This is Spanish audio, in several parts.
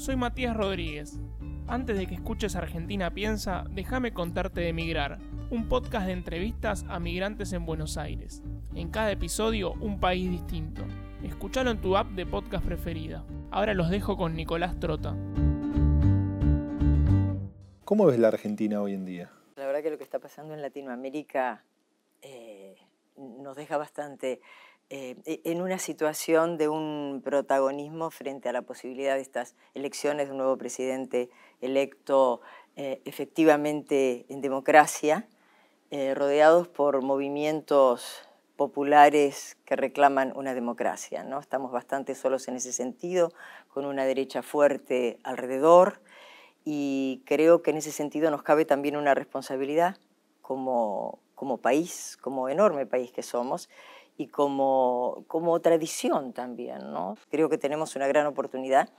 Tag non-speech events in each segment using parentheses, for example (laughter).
Soy Matías Rodríguez. Antes de que escuches Argentina Piensa, déjame contarte de Migrar, un podcast de entrevistas a migrantes en Buenos Aires. En cada episodio, un país distinto. Escuchalo en tu app de podcast preferida. Ahora los dejo con Nicolás Trota. ¿Cómo ves la Argentina hoy en día? La verdad que lo que está pasando en Latinoamérica eh, nos deja bastante eh, e, en una situación de un protagonismo frente a la posibilidad de estas elecciones de un nuevo presidente electo eh, efectivamente en democracia, eh, rodeados por movimientos populares que reclaman una democracia. ¿no? Estamos bastante solos en ese sentido, con una derecha fuerte alrededor, y creo que en ese sentido nos cabe también una responsabilidad como, como país, como enorme país que somos, y como, como tradición también. ¿no? Creo que tenemos una gran oportunidad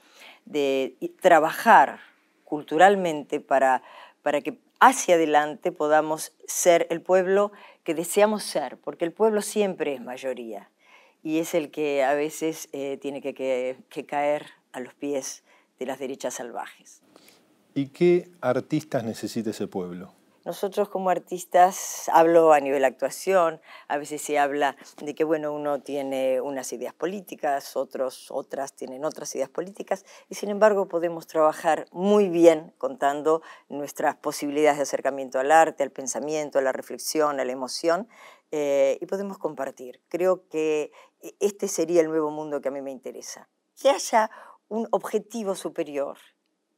de trabajar culturalmente para, para que hacia adelante podamos ser el pueblo que deseamos ser, porque el pueblo siempre es mayoría y es el que a veces eh, tiene que, que, que caer a los pies de las derechas salvajes. ¿Y qué artistas necesita ese pueblo? Nosotros como artistas, hablo a nivel actuación, a veces se habla de que bueno, uno tiene unas ideas políticas, otros, otras tienen otras ideas políticas, y sin embargo podemos trabajar muy bien contando nuestras posibilidades de acercamiento al arte, al pensamiento, a la reflexión, a la emoción, eh, y podemos compartir. Creo que este sería el nuevo mundo que a mí me interesa. Que haya un objetivo superior,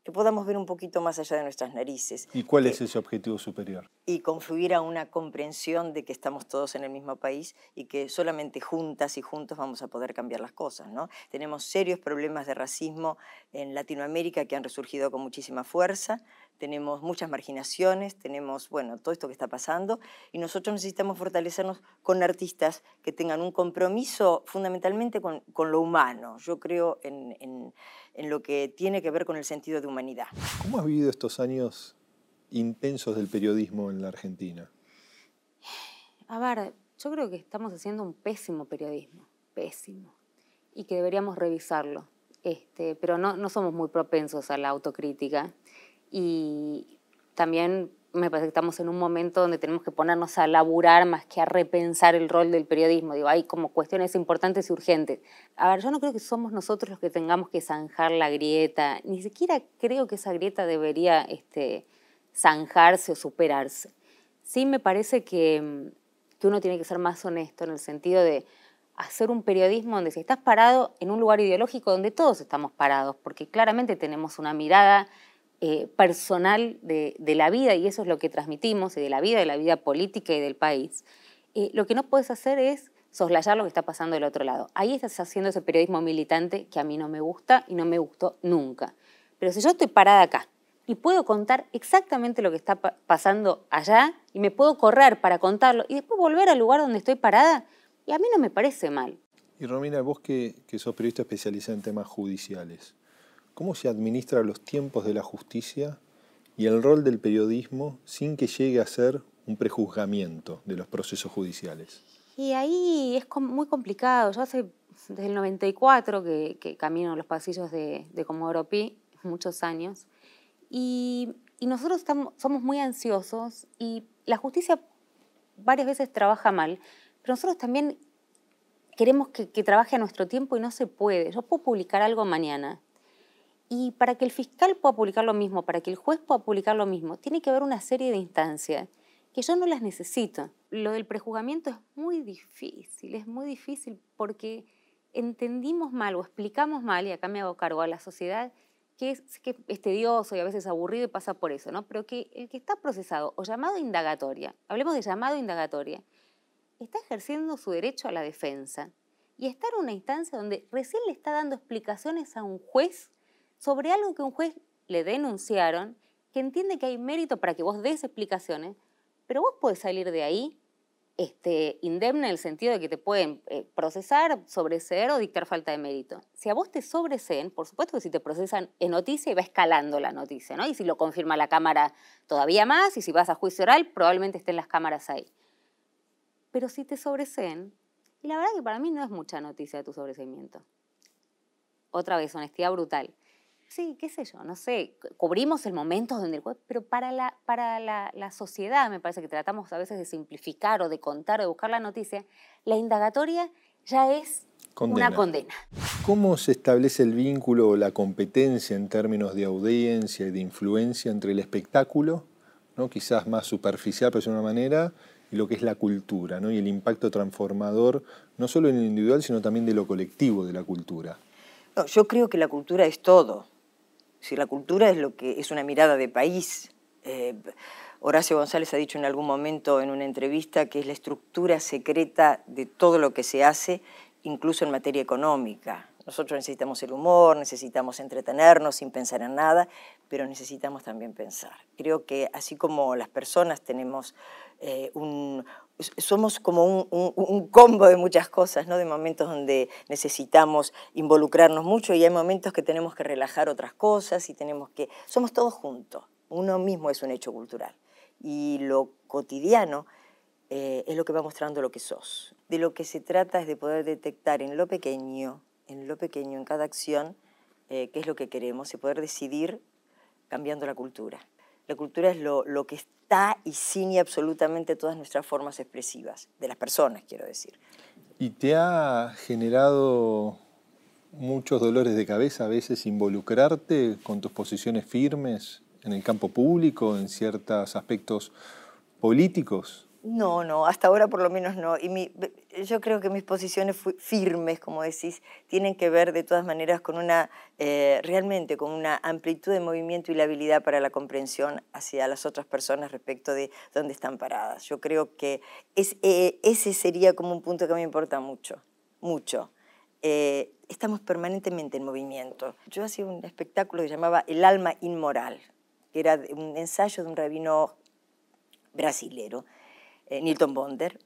que podamos ver un poquito más allá de nuestras narices. ¿Y cuál es ese objetivo superior? Y confluir a una comprensión de que estamos todos en el mismo país y que solamente juntas y juntos vamos a poder cambiar las cosas. ¿no? Tenemos serios problemas de racismo en Latinoamérica que han resurgido con muchísima fuerza, tenemos muchas marginaciones, tenemos, bueno, todo esto que está pasando y nosotros necesitamos fortalecernos con artistas que tengan un compromiso fundamentalmente con, con lo humano. Yo creo en, en en lo que tiene que ver con el sentido de humanidad. ¿Cómo has vivido estos años intensos del periodismo en la Argentina? A ver, yo creo que estamos haciendo un pésimo periodismo, pésimo, y que deberíamos revisarlo. Este, pero no, no somos muy propensos a la autocrítica y también me parece que estamos en un momento donde tenemos que ponernos a laburar más que a repensar el rol del periodismo. Digo, hay como cuestiones importantes y urgentes. A ver, yo no creo que somos nosotros los que tengamos que zanjar la grieta, ni siquiera creo que esa grieta debería este, zanjarse o superarse. Sí me parece que, que uno tiene que ser más honesto en el sentido de hacer un periodismo donde si estás parado en un lugar ideológico donde todos estamos parados, porque claramente tenemos una mirada eh, personal de, la vida, y eso es lo que transmitimos, y de la vida, de la vida política y del país, eh, lo que no puedes hacer es soslayar lo que está pasando del otro lado. Ahí estás haciendo ese periodismo militante que a mí no me gusta y no me gustó nunca. Pero si yo estoy parada acá y puedo contar exactamente lo que está pasando allá y me puedo correr para contarlo y después volver al lugar donde estoy parada, y a mí no me parece mal. Y Romina, vos que, que sos periodista especializada en temas judiciales, cómo se administra los tiempos de la justicia y el rol del periodismo sin que llegue a ser un prejuzgamiento de los procesos judiciales. Y ahí es muy complicado. Yo hace desde el 94 que, que camino los pasillos de, de Comodoro Pi, muchos años, y, nosotros estamos, somos muy ansiosos y la justicia varias veces trabaja mal, pero nosotros también queremos que, que trabaje a nuestro tiempo y no se puede. Yo puedo publicar algo mañana y para que el fiscal pueda publicar lo mismo, para que el juez pueda publicar lo mismo, tiene que haber una serie de instancias que yo no las necesito. Lo del prejuzgamiento es muy difícil, es muy difícil porque entendimos mal o explicamos mal, y acá me hago cargo a la sociedad, que es, que es tedioso y a veces aburrido y pasa por eso, ¿no? Pero que el que está procesado o llamado indagatoria, hablemos de llamado indagatoria, está ejerciendo su derecho a la defensa y está en una instancia donde recién le está dando explicaciones a un juez sobre algo que un juez le denunciaron, que entiende que hay mérito para que vos des explicaciones, pero vos podés salir de ahí este, indemne en el sentido de que te pueden eh, procesar, sobreseer o dictar falta de mérito. Si a vos te sobreseen, por supuesto que si te procesan en noticia y va escalando la noticia, ¿no? Y si lo confirma la Cámara todavía más, y si vas a juicio oral, probablemente estén las cámaras ahí. Pero si te sobreseen, y la verdad que para mí no es mucha noticia de tu sobreseimiento. Otra vez, honestidad brutal sí, qué sé yo, no sé, cubrimos el momento donde el pero para, la, para la, la, sociedad me parece que tratamos a veces de simplificar o de contar o de buscar la noticia, la indagatoria ya es una condena. ¿Cómo se establece el vínculo o la competencia en términos de audiencia y de influencia entre el espectáculo, ¿no? quizás más superficial, pero de una manera, y lo que es la cultura, ¿no? y el impacto transformador, no solo en lo individual, sino también de lo colectivo de la cultura? No, yo creo que la cultura es todo. Si la cultura es lo que es una mirada de país. Eh, Horacio González ha dicho en algún momento en una entrevista que es la estructura secreta de todo lo que se hace incluso en materia económica. Nosotros necesitamos el humor, necesitamos entretenernos sin pensar en nada, pero necesitamos también pensar. Creo que así como las personas tenemos eh, un, somos como un, combo de muchas cosas, ¿no? de momentos donde necesitamos involucrarnos mucho y hay momentos que tenemos que relajar otras cosas y tenemos que... Somos todos juntos, uno mismo es un hecho cultural. Y lo cotidiano eh, es lo que va mostrando lo que sos. De lo que se trata es de poder detectar en lo pequeño, en lo pequeño, en cada acción, eh, qué es lo que queremos y poder decidir cambiando la cultura. La cultura es lo, lo que está y ciñe absolutamente todas nuestras formas expresivas, de las personas, quiero decir. ¿Y te ha generado muchos dolores de cabeza a veces involucrarte con tus posiciones firmes en el campo público, en ciertos aspectos políticos? No, no, hasta ahora por lo menos no. Y yo creo que mis posiciones firmes, como decís, tienen que ver de todas maneras con una, eh, realmente con una amplitud de movimiento y la habilidad para la comprensión hacia las otras personas respecto de dónde están paradas. Yo creo que eh, ese sería como un punto que me importa mucho, mucho. Eh, estamos permanentemente en movimiento. Yo hacía un espectáculo que llamaba El alma inmoral, que era un ensayo de un rabino brasilero eh, Nilton Bonder,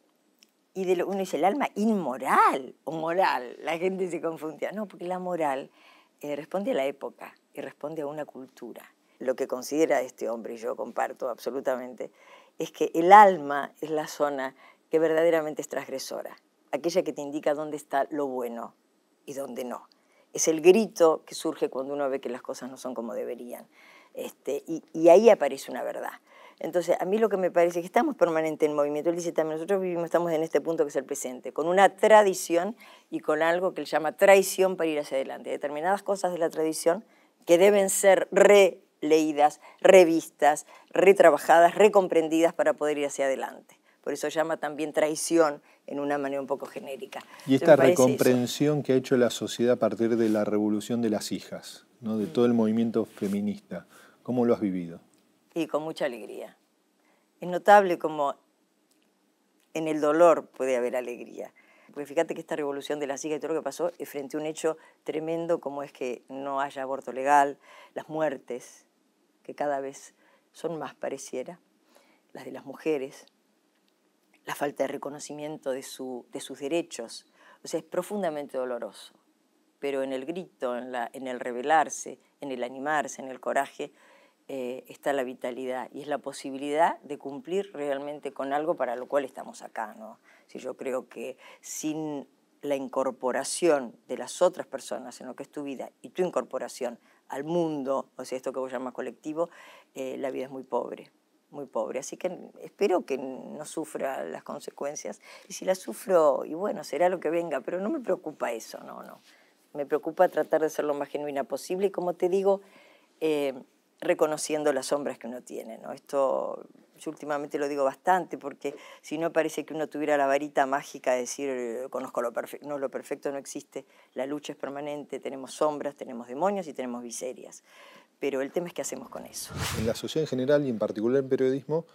y de lo, uno dice, el alma inmoral o moral, la gente se confundía. No, porque la moral eh, responde a la época y responde a una cultura. Lo que considera este hombre, y yo comparto absolutamente, es que el alma es la zona que verdaderamente es transgresora, aquella que te indica dónde está lo bueno y dónde no. Es el grito que surge cuando uno ve que las cosas no son como deberían. Este, y ahí aparece una verdad. Entonces, a mí lo que me parece es que estamos permanente en movimiento. Él dice también, nosotros vivimos, estamos en este punto que es el presente, con una tradición y con algo que él llama traición para ir hacia adelante. Determinadas cosas de la tradición que deben ser releídas, revistas, retrabajadas, recomprendidas para poder ir hacia adelante. Por eso llama también traición en una manera un poco genérica. Y esta recomprensión que ha hecho la sociedad a partir de la revolución de las hijas, ¿no? de mm. todo el movimiento feminista, ¿cómo lo has vivido? Y con mucha alegría. Es notable como en el dolor puede haber alegría. Porque fíjate que esta revolución de la hijas y todo lo que pasó es frente a un hecho tremendo como es que no haya aborto legal, las muertes, que cada vez son más pareciera, las de las mujeres, la falta de reconocimiento de, su, de sus derechos. O sea, es profundamente doloroso. Pero en el grito, en, la, en el rebelarse, en el animarse, en el coraje, eh, está la vitalidad y es la posibilidad de cumplir realmente con algo para lo cual estamos acá. ¿no? Si yo creo que sin la incorporación de las otras personas en lo que es tu vida y tu incorporación al mundo, o sea, esto que vos llamas colectivo, eh, la vida es muy pobre, muy pobre. Así que espero que no sufra las consecuencias. Y si las sufro, y bueno, será lo que venga, pero no me preocupa eso, no, no. Me preocupa tratar de ser lo más genuina posible y como te digo, eh, reconociendo las sombras que uno tiene. ¿no? Esto yo últimamente lo digo bastante porque si no parece que uno tuviera la varita mágica de decir conozco lo perfecto, no, lo perfecto no existe, la lucha es permanente, tenemos sombras, tenemos demonios y tenemos miserias. Pero el tema es qué hacemos con eso. En la sociedad en general y en particular en periodismo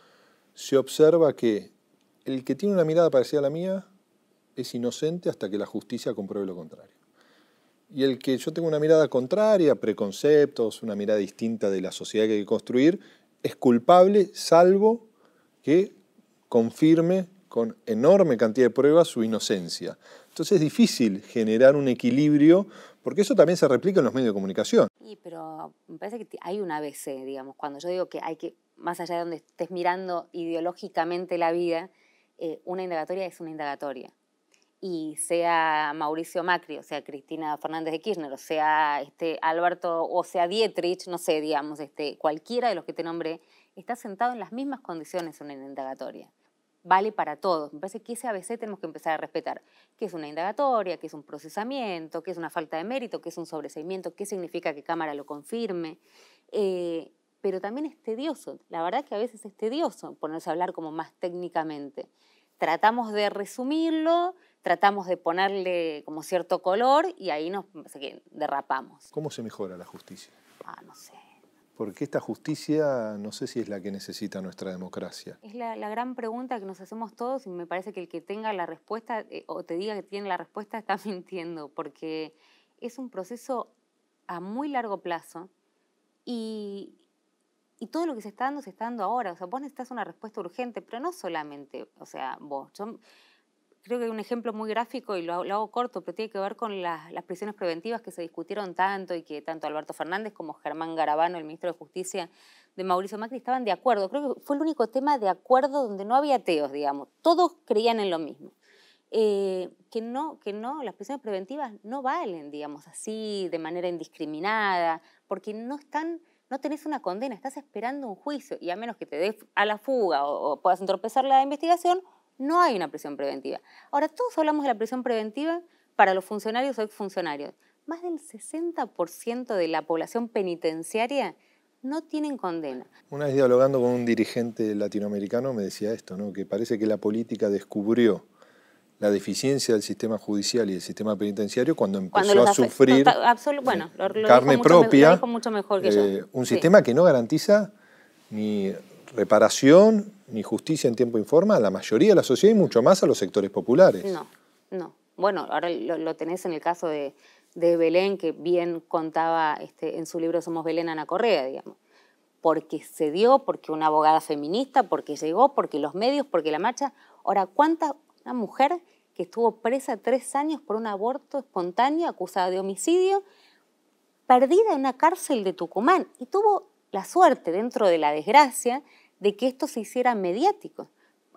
se observa que el que tiene una mirada parecida a la mía es inocente hasta que la justicia compruebe lo contrario y el que yo tengo una mirada contraria, preconceptos, una mirada distinta de la sociedad que hay que construir, es culpable salvo que confirme con enorme cantidad de pruebas su inocencia. Entonces es difícil generar un equilibrio porque eso también se replica en los medios de comunicación. Sí, pero me parece que hay un ABC, digamos, cuando yo digo que hay que, más allá de donde estés mirando ideológicamente la vida, eh, una indagatoria es una indagatoria y sea Mauricio Macri, o sea Cristina Fernández de Kirchner, o sea este Alberto, o sea Dietrich, no sé, digamos, este, cualquiera de los que te nombré, está sentado en las mismas condiciones en una indagatoria. Vale para todos. Me parece que ese ABC tenemos que empezar a respetar. ¿Qué es una indagatoria? ¿Qué es un procesamiento? ¿Qué es una falta de mérito? ¿Qué es un sobreseimiento? ¿Qué significa que Cámara lo confirme? Eh, pero también es tedioso. La verdad que a veces es tedioso ponerse a hablar como más técnicamente. Tratamos de resumirlo, tratamos de ponerle como cierto color y ahí nos derrapamos. ¿Cómo se mejora la justicia? Ah, no sé. Porque esta justicia no sé si es la que necesita nuestra democracia. Es la, gran pregunta que nos hacemos todos y me parece que el que tenga la respuesta eh, o te diga que tiene la respuesta está (laughs) mintiendo, porque es un proceso a muy largo plazo y, y todo lo que se está dando se está dando ahora. O sea, vos necesitas una respuesta urgente, pero no solamente, o sea, vos. Yo creo que hay un ejemplo muy gráfico y lo, hago corto, pero tiene que ver con las, prisiones preventivas que se discutieron tanto y que tanto Alberto Fernández como Germán Garabano, el ministro de Justicia de Mauricio Macri, estaban de acuerdo. Creo que fue el único tema de acuerdo donde no había ateos, digamos. Todos creían en lo mismo. Eh, que no, que no, las prisiones preventivas no valen, digamos, así, de manera indiscriminada, porque no están no tenés una condena, estás esperando un juicio y a menos que te des a la fuga o, puedas entorpecer la investigación, no hay una prisión preventiva. Ahora, todos hablamos de la prisión preventiva para los funcionarios o exfuncionarios. Más del 60% de la población penitenciaria no tienen condena. Una vez dialogando con un dirigente latinoamericano me decía esto, ¿no? que parece que la política descubrió la deficiencia del sistema judicial y del sistema penitenciario cuando empezó a sufrir bueno, carne propia mucho mejor que yo. Eh, un sistema que no garantiza ni reparación ni justicia en tiempo informa a la mayoría de la sociedad y mucho más a los sectores populares. No, no. Bueno, ahora lo, tenés en el caso de, Belén, que bien contaba este, en su libro Somos Belén Ana Correa, digamos. Porque se dio, porque una abogada feminista, porque llegó, porque los medios, porque la marcha. Ahora, ¿cuánta una mujer que estuvo presa tres años por un aborto espontáneo, acusada de homicidio, perdida en una cárcel de Tucumán y tuvo la suerte, dentro de la desgracia, de que esto se hiciera mediático.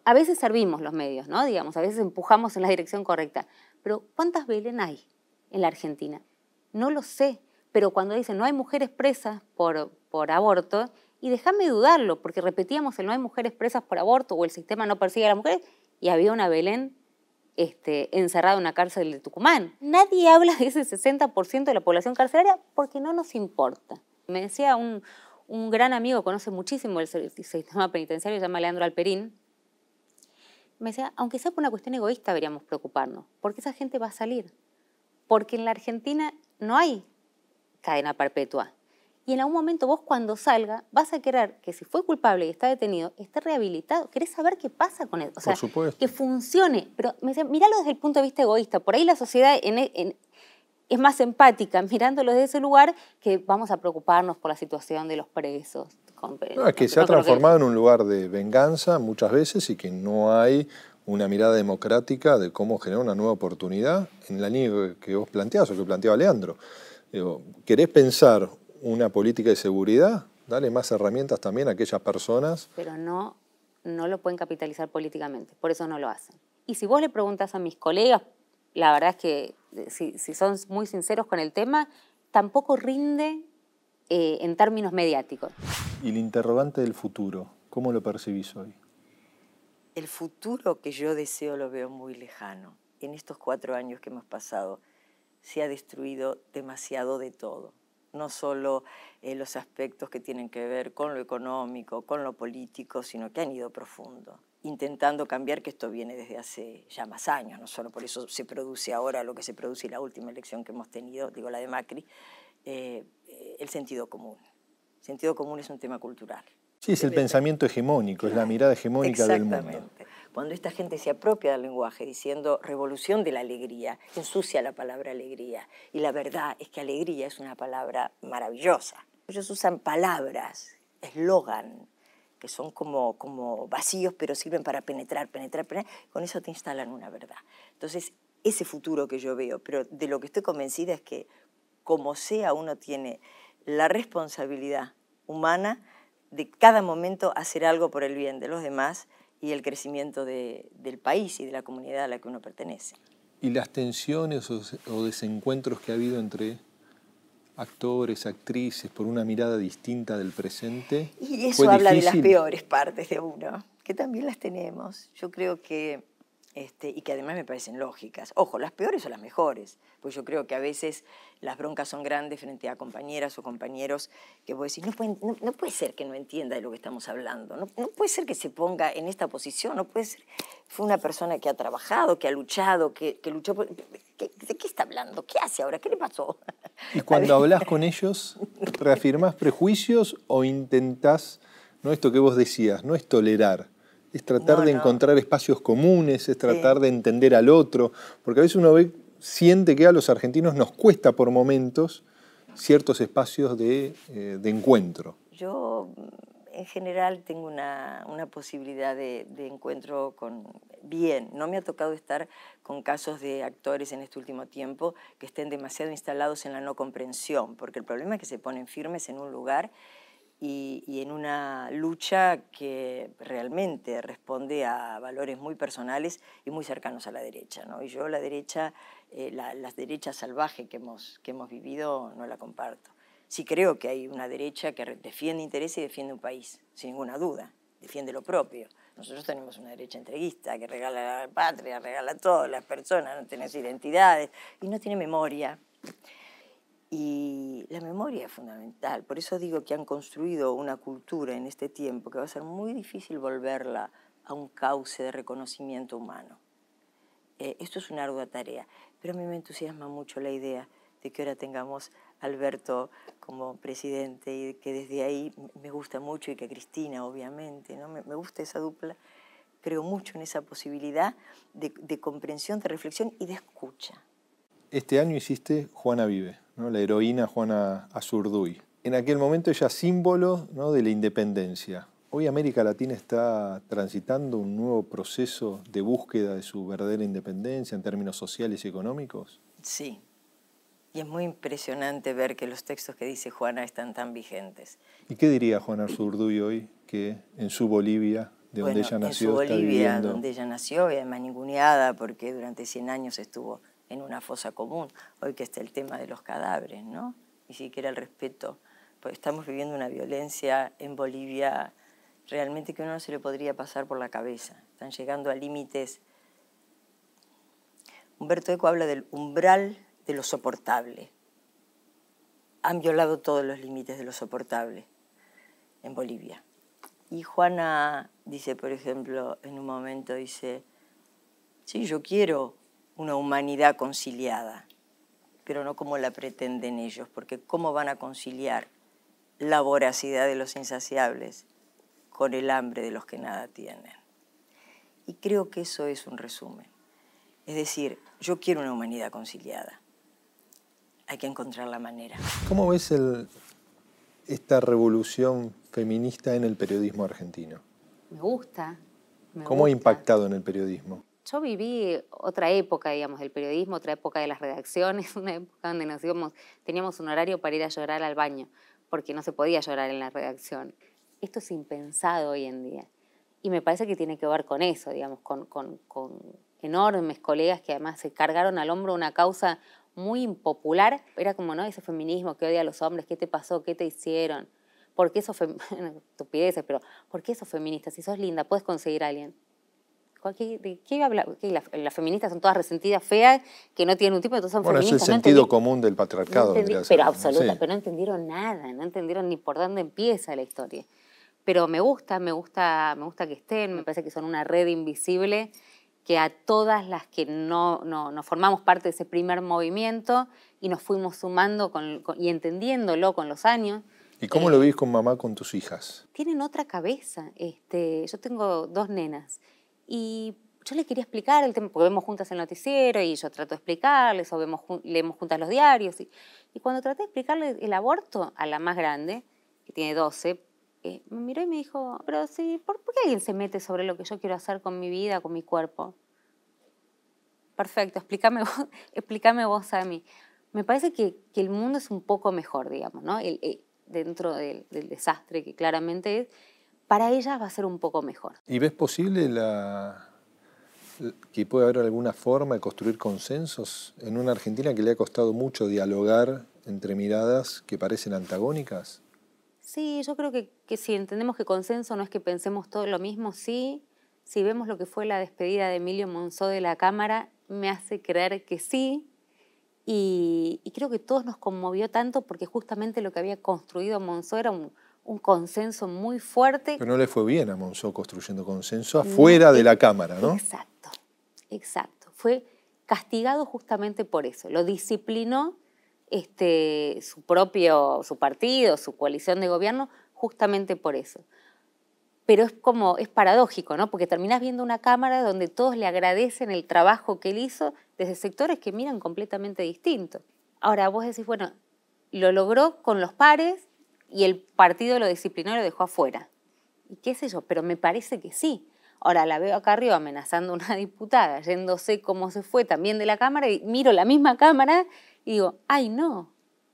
A veces servimos los medios, ¿no? Digamos, a veces empujamos en la dirección correcta. Pero ¿cuántas Belén hay en la Argentina? No lo sé, pero cuando dicen no hay mujeres presas por, por aborto, y déjame dudarlo, porque repetíamos el no hay mujeres presas por aborto o el sistema no persigue a las mujeres, y había una Belén este, encerrada en una cárcel de Tucumán. Nadie habla de ese 60% de la población carcelaria porque no nos importa. Me decía un, un gran amigo, conoce muchísimo el sistema penitenciario, se llama Leandro Alperín, me decía, aunque sea por una cuestión egoísta, deberíamos preocuparnos, porque esa gente va a salir. Porque en la Argentina no hay cadena perpetua. Y en algún momento vos cuando salga vas a querer que si fue culpable y está detenido, esté rehabilitado. Querés saber qué pasa con él. O sea, que funcione. Pero me decía, míralo desde el punto de vista egoísta. Por ahí la sociedad es más empática mirándolo desde ese lugar que vamos a preocuparnos por la situación de los presos. No, es que se ha transformado en un lugar de venganza muchas veces y que no hay una mirada democrática de cómo generar una nueva oportunidad en la línea que vos planteás o que planteaba Leandro. Digo, ¿Querés pensar una política de seguridad, dale más herramientas también a aquellas personas. Pero no, no lo pueden capitalizar políticamente, por eso no lo hacen. Y si vos le preguntas a mis colegas, la verdad es que eh, si, son muy sinceros con el tema, tampoco rinde eh, en términos mediáticos. ¿Y el interrogante del futuro? ¿Cómo lo percibís hoy? El futuro que yo deseo lo veo muy lejano. En estos cuatro años que hemos pasado se ha destruido demasiado de todo no solo eh, los aspectos que tienen que ver con lo económico, con lo político, sino que han ido profundo, intentando cambiar, que esto viene desde hace ya más años, no solo por eso se produce ahora lo que se produce en la última elección que hemos tenido, digo la de Macri, eh, eh, el sentido común. El sentido común es un tema cultural. Sí, es el pensamiento hegemónico, es la mirada hegemónica del mundo. Cuando esta gente se apropia del lenguaje diciendo revolución de la alegría, ensucia la palabra alegría. Y la verdad es que alegría es una palabra maravillosa. Ellos usan palabras, eslogan, que son como, como vacíos, pero sirven para penetrar, penetrar, penetrar. Con eso te instalan una verdad. Entonces, ese futuro que yo veo, pero de lo que estoy convencida es que como sea uno tiene la responsabilidad humana de cada momento hacer algo por el bien de los demás y el crecimiento del país y de la comunidad a la que uno pertenece. y las tensiones o, desencuentros que ha habido entre actores, actrices, por una mirada distinta del presente. Y eso habla de las peores partes de uno, que también las tenemos. Yo creo que este, y que además me parecen lógicas. Ojo, las peores o las mejores, pues yo creo que a veces las broncas son grandes frente a compañeras o compañeros que vos decís, no, no, puede ser que no entienda de lo que estamos hablando, no, puede ser que se ponga en esta posición, no puede ser, fue una persona que ha trabajado, que ha luchado, que, que luchó, ¿de qué está hablando? ¿Qué hace ahora? ¿Qué le pasó? Y cuando (laughs) hablas con ellos, ¿reafirmás prejuicios o intentás, no esto que vos decías, no es tolerar? Es tratar de encontrar espacios comunes, es tratar de entender al otro, porque a veces uno ve, siente que a los argentinos nos cuesta por momentos ciertos espacios de, eh, encuentro. Yo en general tengo una, posibilidad de, encuentro con bien. No me ha tocado estar con casos de actores en este último tiempo que estén demasiado instalados en la no comprensión, porque el problema es que se ponen firmes en un lugar y, en una lucha que realmente responde a valores muy personales y muy cercanos a la derecha. ¿no? Y yo la derecha, eh, la, derecha salvaje que hemos, que hemos vivido, no la comparto. Sí creo que hay una derecha que defiende intereses y defiende un país, sin ninguna duda, defiende lo propio. Nosotros tenemos una derecha entreguista que regala la patria, regala todo, las personas no tienen identidades y no tiene memoria. Y la memoria es fundamental, por eso digo que han construido una cultura en este tiempo que va a ser muy difícil volverla a un cauce de reconocimiento humano. Eh, esto es una ardua tarea, pero a mí me entusiasma mucho la idea de que ahora tengamos a Alberto como presidente y que desde ahí me gusta mucho y que Cristina, obviamente, ¿no? me, gusta esa dupla, creo mucho en esa posibilidad de, de comprensión, de reflexión y de escucha. Este año hiciste Juana Vive la heroína Juana Azurduy. En aquel momento ella símbolo de la independencia. Hoy América Latina está transitando un nuevo proceso de búsqueda de su verdadera independencia en términos sociales y económicos. Sí, y es muy impresionante ver que los textos que dice Juana están tan vigentes. ¿Y qué diría Juana Azurduy hoy que en su Bolivia, de donde ella nació, en su Bolivia, donde ella nació, y además ninguneada porque durante 100 años estuvo en una fosa común. Hoy que está el tema de los cadáveres, ¿no? Ni siquiera el respeto. Pues estamos viviendo una violencia en Bolivia realmente que uno no se le podría pasar por la cabeza. Están llegando a límites. Humberto Eco habla del umbral de lo soportable. Han violado todos los límites de lo soportable en Bolivia. Y Juana dice, por ejemplo, en un momento, dice, sí, yo quiero una humanidad conciliada, pero no como la pretenden ellos, porque ¿cómo van a conciliar la voracidad de los insaciables con el hambre de los que nada tienen? Y creo que eso es un resumen. Es decir, yo quiero una humanidad conciliada. Hay que encontrar la manera. ¿Cómo ves esta revolución feminista en el periodismo argentino? Me gusta. ¿Cómo ha impactado en el periodismo? Yo viví otra época, digamos, del periodismo, otra época de las redacciones, (laughs) una época donde teníamos un horario para ir a llorar al baño, porque no se podía llorar en la redacción. Esto es impensado hoy en día. Y me parece que tiene que ver con eso, digamos, con, enormes colegas que además se cargaron al hombro una causa muy impopular. Era como, ¿no? Ese feminismo que odia a los hombres, ¿qué te pasó? ¿Qué te hicieron? ¿Por qué sos (laughs) estupideces, pero ¿por qué sos feminista? Si sos linda, puedes conseguir a alguien. ¿Qué, qué habla? las, feministas son todas resentidas, feas, que no tienen un tipo, entonces son bueno, feministas. es el sentido común del patriarcado. pero absoluta, pero no entendieron nada, no entendieron ni por dónde empieza la historia. Pero me gusta, me gusta, me gusta que estén, me parece que son una red invisible que a todas las que no, no, formamos parte de ese primer movimiento y nos fuimos sumando y entendiéndolo con los años. ¿Y cómo lo eh, ves con mamá, con tus hijas? Tienen otra cabeza. Este, yo tengo dos nenas y yo le quería explicar el tema, porque vemos juntas el noticiero y yo trato de explicarles, o vemos, leemos juntas los diarios. Y, cuando traté de explicarle el aborto a la más grande, que tiene 12, eh, me miró y me dijo, pero sí, ¿por, qué alguien se mete sobre lo que yo quiero hacer con mi vida, con mi cuerpo? Perfecto, explícame vos, (laughs) explícame vos a mí. Me parece que, que, el mundo es un poco mejor, digamos, ¿no? Eh, dentro del, del desastre que claramente es, para ella va a ser un poco mejor. ¿Y ves posible la, que puede haber alguna forma de construir consensos en una Argentina que le ha costado mucho dialogar entre miradas que parecen antagónicas? Sí, yo creo que, si entendemos que consenso no es que pensemos todo lo mismo, sí. Si vemos lo que fue la despedida de Emilio Monzó de la Cámara, me hace creer que sí. Y, creo que todos nos conmovió tanto porque justamente lo que había construido Monzó era un, consenso muy fuerte. Pero no le fue bien a Monzó construyendo consenso afuera de la Cámara, ¿no? Exacto, exacto. Fue castigado justamente por eso. Lo disciplinó este, su propio, su partido, su coalición de gobierno, justamente por eso. Pero es como, es paradójico, ¿no? Porque terminás viendo una Cámara donde todos le agradecen el trabajo que él hizo desde sectores que miran completamente distintos. Ahora, vos decís, bueno, lo logró con los pares y el partido lo disciplinó y lo dejó afuera. Y qué sé yo, pero me parece que sí. Ahora la veo acá arriba amenazando a una (laughs) diputada, yéndose como se fue también de la Cámara y miro la misma Cámara y digo, ay, no.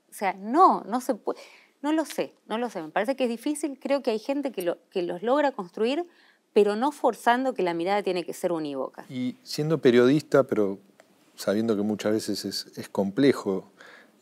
O sea, no, no se puede. No lo sé, no lo sé. Me parece que es difícil. Creo que hay gente que, lo, que los logra construir, pero no forzando que la mirada tiene que ser unívoca. Y siendo periodista, pero sabiendo que muchas veces es, complejo,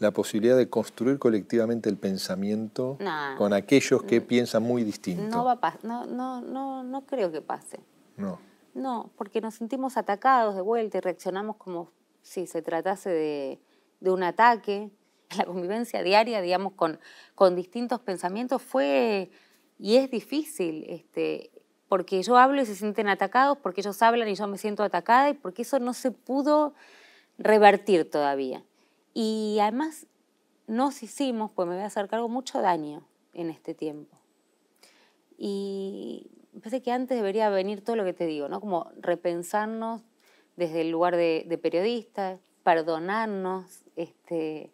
la posibilidad de construir colectivamente el pensamiento con aquellos que piensan muy distinto. No, va no, no, no, no creo que pase. No. No, porque nos sentimos atacados de vuelta y reaccionamos como si se tratase de, de un ataque. (laughs) La convivencia diaria, digamos, con, con distintos pensamientos fue y es difícil, este, porque yo hablo y se sienten atacados, porque ellos hablan y yo me siento atacada y porque eso no se pudo revertir todavía. Y además nos hicimos, pues me voy a hacer cargo, mucho daño en este tiempo. Y parece que antes debería venir todo lo que te digo, ¿no? Como repensarnos desde el lugar de, periodista, perdonarnos. Este,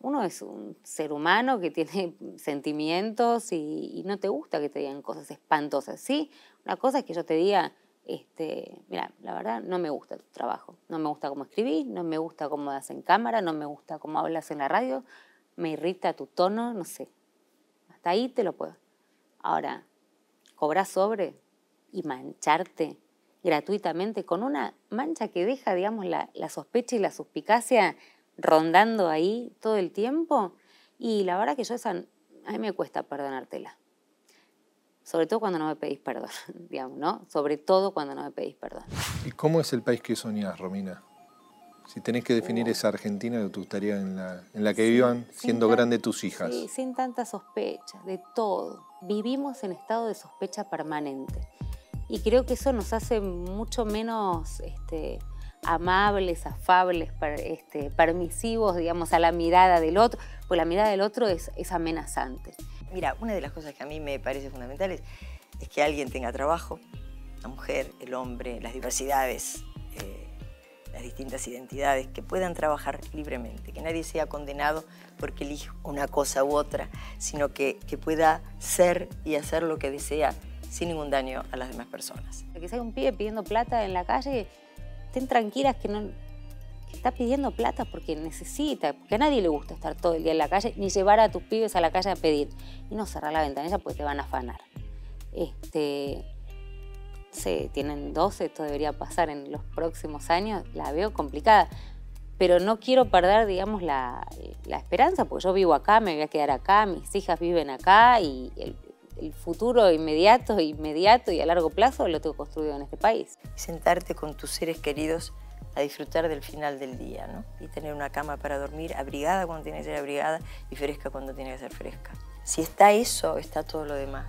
uno es un ser humano que tiene (laughs) sentimientos y, no te gusta que te digan cosas espantosas. Sí, una cosa es que yo te diga, este, mira, la verdad no me gusta tu trabajo, no me gusta cómo escribís, no me gusta cómo das en cámara, no me gusta cómo hablas en la radio, me irrita tu tono, no sé. Hasta ahí te lo puedo. Ahora, cobrar sobre y mancharte gratuitamente con una mancha que deja, digamos, la, sospecha y la suspicacia rondando ahí todo el tiempo. Y la verdad que yo esa, a mí me cuesta perdonártela. Sobre todo cuando no me pedís perdón, (laughs) digamos, ¿no? Sobre todo cuando no me pedís perdón. ¿Y cómo es el país que soñás, Romina? Si tenés que definir esa Argentina que te gustaría en la, en la que vivan siendo grandes tus hijas. Sí, sin tanta sospecha, de todo. Vivimos en estado de sospecha permanente y creo que eso nos hace mucho menos este, amables, afables, este, permisivos, digamos, a la mirada del otro, pues la mirada del otro es, amenazante. Mira, una de las cosas que a mí me parece fundamentales es que alguien tenga trabajo, la mujer, el hombre, las diversidades, eh, las distintas identidades, que puedan trabajar libremente, que nadie sea condenado porque elige una cosa u otra, sino que, que pueda ser y hacer lo que desea sin ningún daño a las demás personas. Que sea un pibe pidiendo plata en la calle, estén tranquilas que no está pidiendo plata porque necesita, porque a nadie le gusta estar todo el día en la calle, ni llevar a tus pibes a la calle a pedir. Y no cerrar la ventanilla porque te van a afanar. Este, sé, tienen 12, esto debería pasar en los próximos años, la veo complicada. Pero no quiero perder, digamos, la, la esperanza, porque yo vivo acá, me voy a quedar acá, mis hijas viven acá y el, el futuro inmediato, inmediato y a largo plazo lo tengo construido en este país. Sentarte con tus seres queridos a disfrutar del final del día, ¿no? Y tener una cama para dormir, abrigada cuando tiene que ser abrigada y fresca cuando tiene que ser fresca. Si está eso, está todo lo demás.